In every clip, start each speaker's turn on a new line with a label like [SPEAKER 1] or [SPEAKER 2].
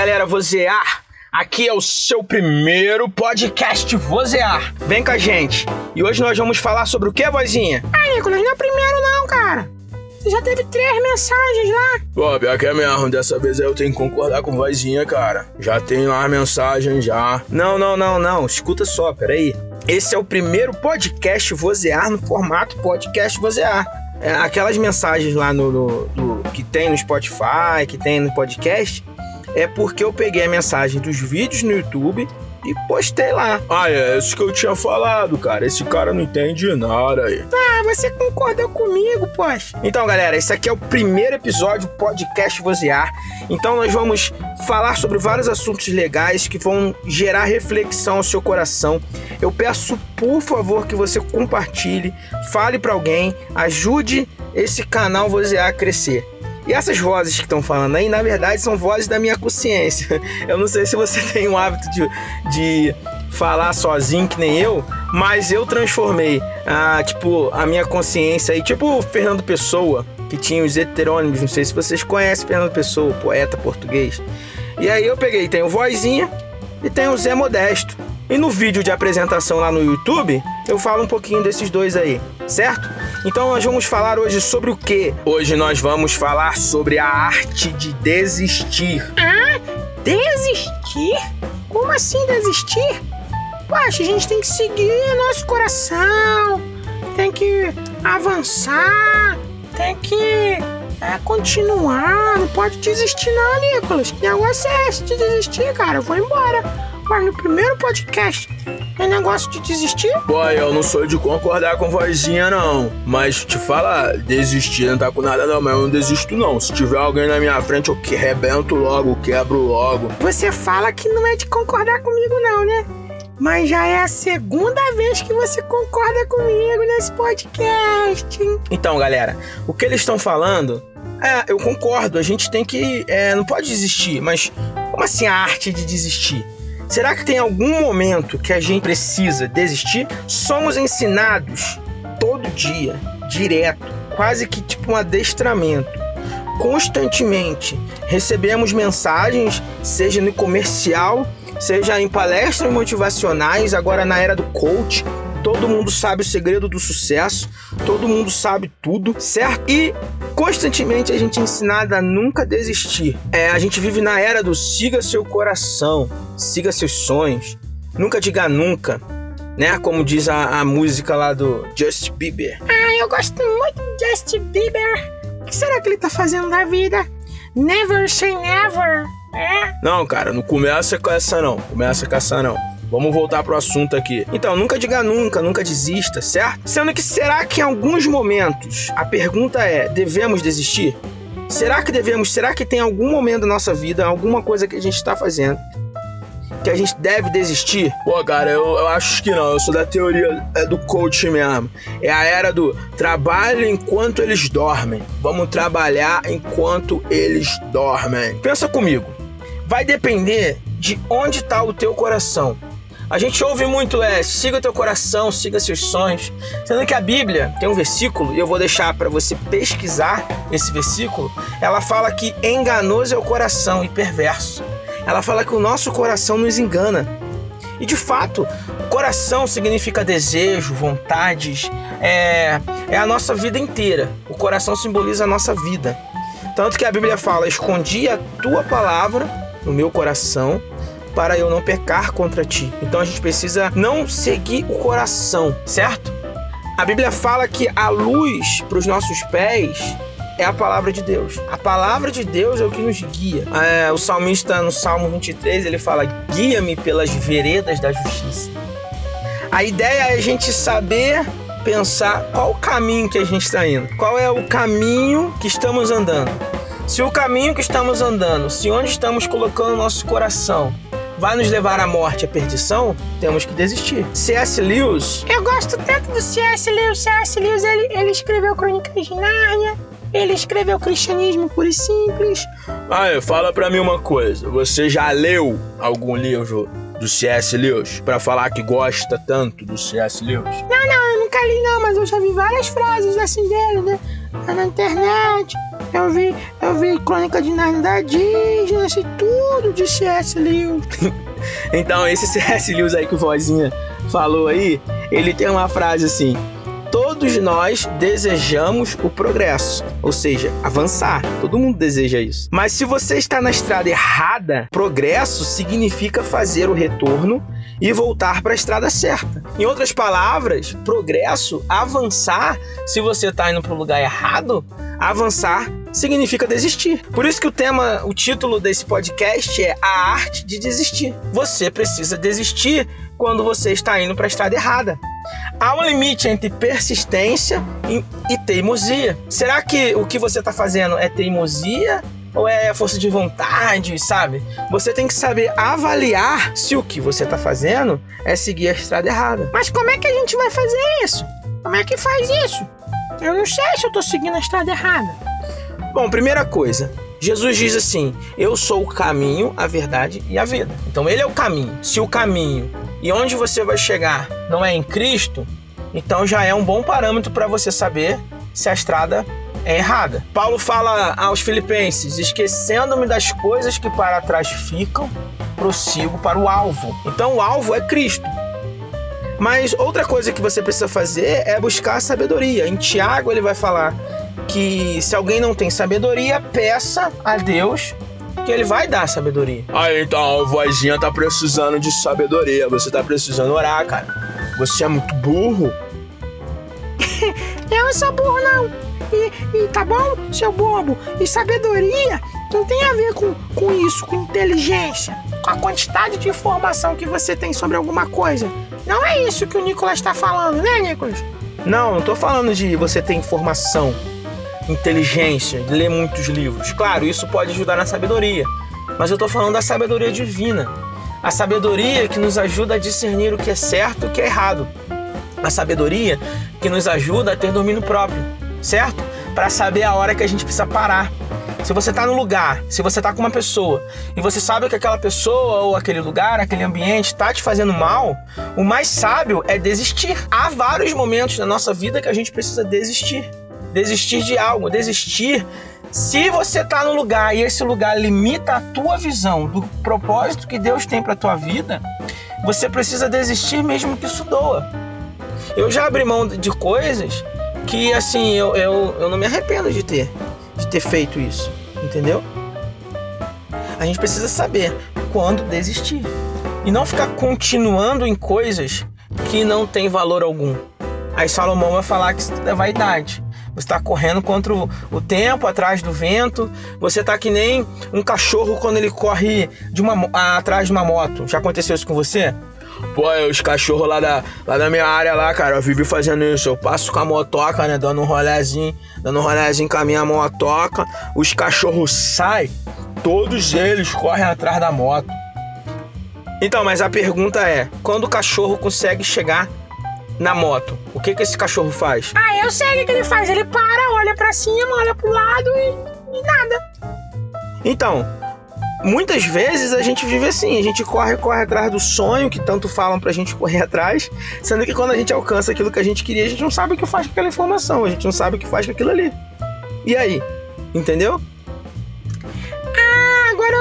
[SPEAKER 1] galera vozear! Aqui é o seu primeiro podcast Vozear. Vem com a gente. E hoje nós vamos falar sobre o que, vozinha?
[SPEAKER 2] Ah, Nicolas, não é o primeiro não, cara. Você já teve três mensagens lá.
[SPEAKER 3] Pô, pior que é mesmo. Dessa vez eu tenho que concordar com vozinha, cara. Já tem lá a mensagem já.
[SPEAKER 1] Não, não, não, não. Escuta só, peraí. Esse é o primeiro podcast Vozear no formato podcast Vozear. É, aquelas mensagens lá no, no, no, que tem no Spotify, que tem no podcast, é porque eu peguei a mensagem dos vídeos no YouTube e postei lá.
[SPEAKER 3] Ah, é isso que eu tinha falado, cara. Esse cara não entende nada aí.
[SPEAKER 2] Ah, você concordou comigo, poxa.
[SPEAKER 1] Então, galera, esse aqui é o primeiro episódio do podcast Vozear. Então, nós vamos falar sobre vários assuntos legais que vão gerar reflexão ao seu coração. Eu peço, por favor, que você compartilhe, fale para alguém, ajude esse canal Vozear a crescer. E essas vozes que estão falando aí, na verdade, são vozes da minha consciência. Eu não sei se você tem o hábito de, de falar sozinho, que nem eu, mas eu transformei a, tipo, a minha consciência aí, tipo o Fernando Pessoa, que tinha os heterônimos, não sei se vocês conhecem Fernando Pessoa, poeta português. E aí eu peguei, tem o Vozinha e tem o Zé Modesto. E no vídeo de apresentação lá no YouTube, eu falo um pouquinho desses dois aí, certo? Então nós vamos falar hoje sobre o que? Hoje nós vamos falar sobre a arte de desistir.
[SPEAKER 2] Ah, desistir? Como assim desistir? Poxa, a gente tem que seguir nosso coração, tem que avançar, tem que é, continuar, não pode desistir não, Nicolas. Que negócio é esse de desistir, cara? Eu vou embora. Mas no primeiro podcast é negócio de desistir?
[SPEAKER 3] Boy, eu não sou de concordar com vozinha, não. Mas te fala, desistir não tá com nada não, mas eu não desisto não. Se tiver alguém na minha frente, eu que rebento logo, quebro logo.
[SPEAKER 2] Você fala que não é de concordar comigo não, né? Mas já é a segunda vez que você concorda comigo nesse podcast. Hein?
[SPEAKER 1] Então, galera, o que eles estão falando é, eu concordo, a gente tem que. É, não pode desistir, mas como assim a arte de desistir? Será que tem algum momento que a gente precisa desistir? Somos ensinados todo dia, direto, quase que tipo um adestramento. Constantemente recebemos mensagens, seja no comercial, seja em palestras motivacionais, agora na era do coach, todo mundo sabe o segredo do sucesso, todo mundo sabe tudo, certo? E constantemente a gente é ensinado a nunca desistir. É, a gente vive na era do siga seu coração, siga seus sonhos, nunca diga nunca. Né? Como diz a, a música lá do Justin Bieber.
[SPEAKER 2] Ah, eu gosto muito do Justin Bieber. O que será que ele tá fazendo da vida? Never say never. É?
[SPEAKER 3] Não, cara, não começa com essa não. Começa com essa não. Vamos voltar pro assunto aqui.
[SPEAKER 1] Então, nunca diga nunca, nunca desista, certo? Sendo que será que em alguns momentos a pergunta é: devemos desistir? Será que devemos? Será que tem algum momento da nossa vida, alguma coisa que a gente está fazendo que a gente deve desistir?
[SPEAKER 3] Pô, cara, eu, eu acho que não. Eu sou da teoria é do coach mesmo. É a era do trabalho enquanto eles dormem. Vamos trabalhar enquanto eles dormem.
[SPEAKER 1] Pensa comigo. Vai depender de onde está o teu coração. A gente ouve muito é siga o teu coração, siga seus sonhos. Sendo que a Bíblia tem um versículo, e eu vou deixar para você pesquisar esse versículo. Ela fala que enganoso é o coração e perverso. Ela fala que o nosso coração nos engana. E de fato, coração significa desejo, vontades, é, é a nossa vida inteira. O coração simboliza a nossa vida. Tanto que a Bíblia fala: escondi a tua palavra no meu coração para eu não pecar contra ti. Então a gente precisa não seguir o coração, certo? A Bíblia fala que a luz para os nossos pés é a palavra de Deus. A palavra de Deus é o que nos guia. É, o salmista no Salmo 23 ele fala: guia-me pelas veredas da justiça. A ideia é a gente saber pensar qual o caminho que a gente está indo, qual é o caminho que estamos andando. Se o caminho que estamos andando, se onde estamos colocando nosso coração vai nos levar à morte, à perdição, temos que desistir. C.S. Lewis.
[SPEAKER 2] Eu gosto tanto do C.S. Lewis. C.S. Lewis ele, ele escreveu Crônicas de Nárnia. Ele escreveu Cristianismo Puro e Simples.
[SPEAKER 3] Ah, fala pra mim uma coisa. Você já leu algum livro do C.S. Lewis para falar que gosta tanto do C.S. Lewis?
[SPEAKER 2] Não, não, eu nunca li não, mas eu já vi várias frases assim dele, né? na internet. Eu vi, eu vi Crônica de Narnia da Disney, sei tudo de C.S. Lewis.
[SPEAKER 1] Então, esse C.S. Lewis aí que o vozinha falou aí, ele tem uma frase assim: Todos nós desejamos o progresso, ou seja, avançar. Todo mundo deseja isso. Mas se você está na estrada errada, progresso significa fazer o retorno e voltar para a estrada certa. Em outras palavras, progresso, avançar, se você está indo para o lugar errado, avançar significa desistir. Por isso que o tema, o título desse podcast é A Arte de Desistir. Você precisa desistir quando você está indo para a estrada errada. Há um limite entre persistência e teimosia. Será que o que você está fazendo é teimosia ou é força de vontade, sabe? Você tem que saber avaliar se o que você está fazendo é seguir a estrada errada.
[SPEAKER 2] Mas como é que a gente vai fazer isso? Como é que faz isso? Eu não sei se eu estou seguindo a estrada errada.
[SPEAKER 1] Bom, primeira coisa, Jesus diz assim: Eu sou o caminho, a verdade e a vida. Então ele é o caminho. Se o caminho e onde você vai chegar não é em Cristo, então já é um bom parâmetro para você saber se a estrada é errada. Paulo fala aos Filipenses: esquecendo-me das coisas que para trás ficam, prossigo para o alvo. Então o alvo é Cristo. Mas outra coisa que você precisa fazer é buscar sabedoria. Em Tiago ele vai falar que se alguém não tem sabedoria, peça a Deus que ele vai dar sabedoria.
[SPEAKER 3] Ah, então a vozinha tá precisando de sabedoria. Você tá precisando orar, cara. Você é muito burro.
[SPEAKER 2] eu não sou burro, não. E, e, tá bom, seu bobo? E sabedoria não tem a ver com, com isso, com inteligência, com a quantidade de informação que você tem sobre alguma coisa. Não é isso que o Nicolas está falando, né, Nicolas?
[SPEAKER 1] Não, não tô falando de você ter informação inteligência, ler muitos livros. Claro, isso pode ajudar na sabedoria, mas eu estou falando da sabedoria divina. A sabedoria que nos ajuda a discernir o que é certo e o que é errado. A sabedoria que nos ajuda a ter domínio próprio, certo? Para saber a hora que a gente precisa parar. Se você está no lugar, se você está com uma pessoa e você sabe que aquela pessoa ou aquele lugar, aquele ambiente está te fazendo mal, o mais sábio é desistir. Há vários momentos na nossa vida que a gente precisa desistir desistir de algo, desistir. Se você está no lugar e esse lugar limita a tua visão do propósito que Deus tem para tua vida, você precisa desistir mesmo que isso doa. Eu já abri mão de coisas que assim eu, eu, eu não me arrependo de ter de ter feito isso, entendeu? A gente precisa saber quando desistir e não ficar continuando em coisas que não têm valor algum. Aí Salomão vai falar que isso é vaidade. Você está correndo contra o, tempo, atrás do vento. Você está que nem um cachorro quando ele corre de uma, atrás de uma moto. Já aconteceu isso com você?
[SPEAKER 3] Pô, os cachorros lá da, lá da minha área lá, cara, eu vivo fazendo isso. Eu passo com a motoca, né? Dando um rolezinho, dando um rolezinho com a minha motoca. Os cachorros saem, todos eles correm atrás da moto.
[SPEAKER 1] Então, mas a pergunta é: quando o cachorro consegue chegar na moto, o que que esse cachorro faz?
[SPEAKER 2] Ah, eu sei o que ele faz. Ele para, olha para cima, olha pro lado e, e nada.
[SPEAKER 1] Então, muitas vezes a gente vive assim, a gente corre, corre atrás do sonho que tanto falam pra gente correr atrás, sendo que quando a gente alcança aquilo que a gente queria, a gente não sabe o que faz com aquela informação, a gente não sabe o que faz com aquilo ali. E aí? Entendeu?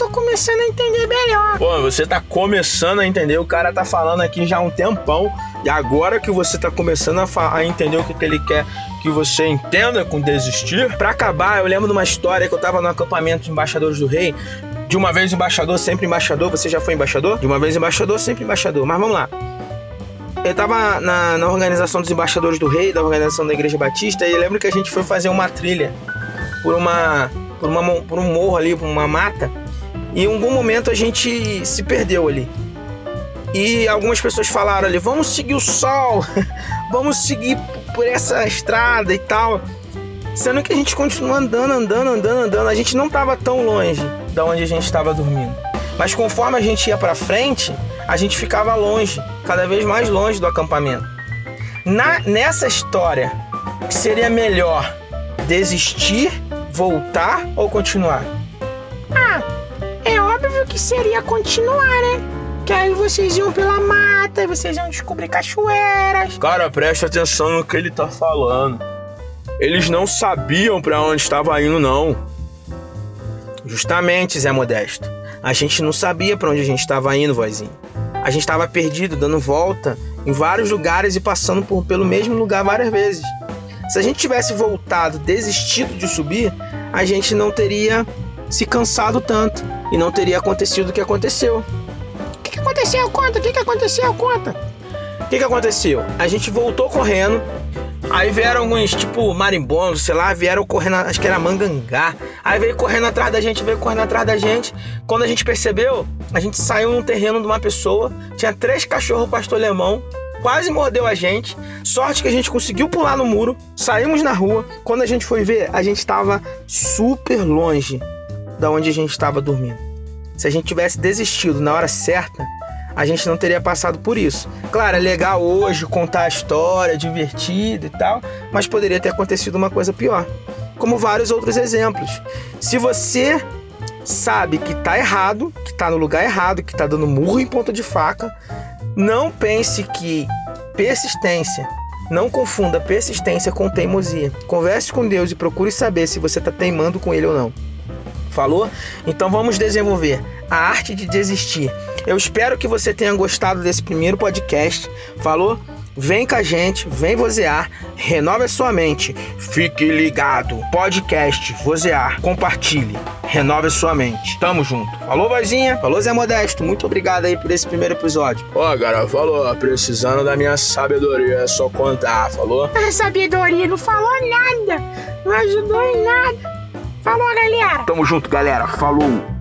[SPEAKER 2] Tô começando a entender melhor.
[SPEAKER 3] Pô, você tá começando a entender, o cara tá falando aqui já há um tempão e agora que você está começando a, a, entender o que, que ele quer que você entenda com desistir, para acabar, eu lembro de uma história que eu estava no acampamento de embaixadores do rei. De uma vez embaixador, sempre embaixador. Você já foi embaixador? De uma vez embaixador, sempre embaixador. Mas vamos lá. Eu estava na, na organização dos embaixadores do rei, da organização da Igreja Batista, e eu lembro que a gente foi fazer uma trilha por uma por, uma, por um morro ali, por uma mata, e em algum momento a gente se perdeu ali. E algumas pessoas falaram ali: vamos seguir o sol, vamos seguir por essa estrada e tal. Sendo que a gente continua andando, andando, andando, andando. A gente não estava tão longe da onde a gente estava dormindo. Mas conforme a gente ia para frente, a gente ficava longe, cada vez mais longe do acampamento. Na, nessa história, seria melhor desistir, voltar ou continuar?
[SPEAKER 2] Que seria continuar, né? Que aí vocês iam pela mata, vocês iam descobrir cachoeiras.
[SPEAKER 3] Cara, preste atenção no que ele tá falando. Eles não sabiam para onde estava indo, não.
[SPEAKER 1] Justamente, Zé Modesto. A gente não sabia para onde a gente estava indo, vozinho. A gente estava perdido, dando volta em vários lugares e passando por, pelo mesmo lugar várias vezes. Se a gente tivesse voltado, desistido de subir, a gente não teria se cansado tanto e não teria acontecido o que aconteceu.
[SPEAKER 2] O que, que aconteceu? Conta, o que, que aconteceu? Conta.
[SPEAKER 1] O que, que aconteceu? A gente voltou correndo. Aí vieram alguns, tipo, marimbondos, sei lá, vieram correndo, acho que era mangangá. Aí veio correndo atrás da gente, veio correndo atrás da gente. Quando a gente percebeu, a gente saiu num terreno de uma pessoa, tinha três cachorros pastor alemão, quase mordeu a gente. Sorte que a gente conseguiu pular no muro, saímos na rua. Quando a gente foi ver, a gente estava super longe da onde a gente estava dormindo. Se a gente tivesse desistido na hora certa, a gente não teria passado por isso. Claro, é legal hoje contar a história, divertido e tal, mas poderia ter acontecido uma coisa pior. Como vários outros exemplos. Se você sabe que tá errado, que tá no lugar errado, que tá dando murro em ponta de faca, não pense que persistência não confunda persistência com teimosia. Converse com Deus e procure saber se você está teimando com Ele ou não. Falou? Então vamos desenvolver a arte de desistir. Eu espero que você tenha gostado desse primeiro podcast. Falou? Vem com a gente, vem vozear, renove a sua mente. Fique ligado. Podcast Vozear. Compartilhe. Renove a sua mente. Tamo junto. Falou, vozinha? Falou, Zé Modesto. Muito obrigado aí por esse primeiro episódio.
[SPEAKER 3] Ó, cara, falou. Precisando da minha sabedoria, é só contar. Falou?
[SPEAKER 2] A sabedoria não falou nada. Não ajudou em nada. Falou, galera.
[SPEAKER 3] Tamo junto, galera. Falou.